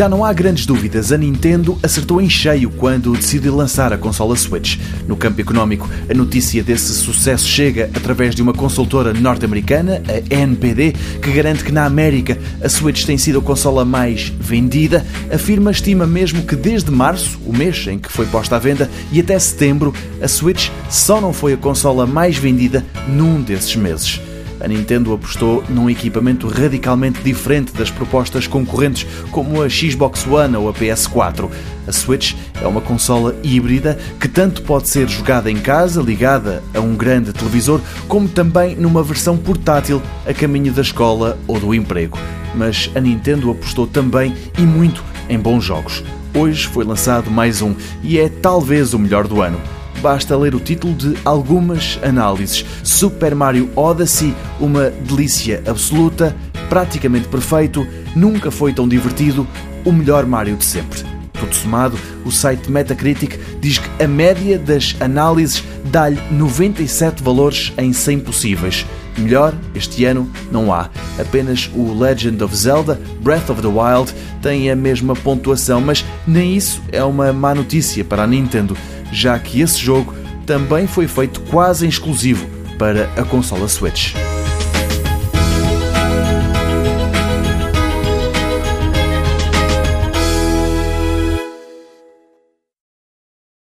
Já não há grandes dúvidas, a Nintendo acertou em cheio quando decidiu lançar a consola Switch. No campo económico, a notícia desse sucesso chega através de uma consultora norte-americana, a NPD, que garante que na América a Switch tem sido a consola mais vendida. A firma estima mesmo que desde março, o mês em que foi posta à venda, e até setembro, a Switch só não foi a consola mais vendida num desses meses a Nintendo apostou num equipamento radicalmente diferente das propostas concorrentes, como a Xbox One ou a PS4. A Switch é uma consola híbrida que tanto pode ser jogada em casa, ligada a um grande televisor, como também numa versão portátil a caminho da escola ou do emprego. Mas a Nintendo apostou também e muito em bons jogos. Hoje foi lançado mais um e é talvez o melhor do ano basta ler o título de algumas análises. Super Mario Odyssey, uma delícia absoluta, praticamente perfeito, nunca foi tão divertido, o melhor Mario de sempre. Tudo somado, o site Metacritic diz que a média das análises dá-lhe 97 valores em 100 possíveis. Melhor, este ano não há. Apenas o Legend of Zelda Breath of the Wild tem a mesma pontuação, mas nem isso é uma má notícia para a Nintendo já que esse jogo também foi feito quase exclusivo para a consola Switch.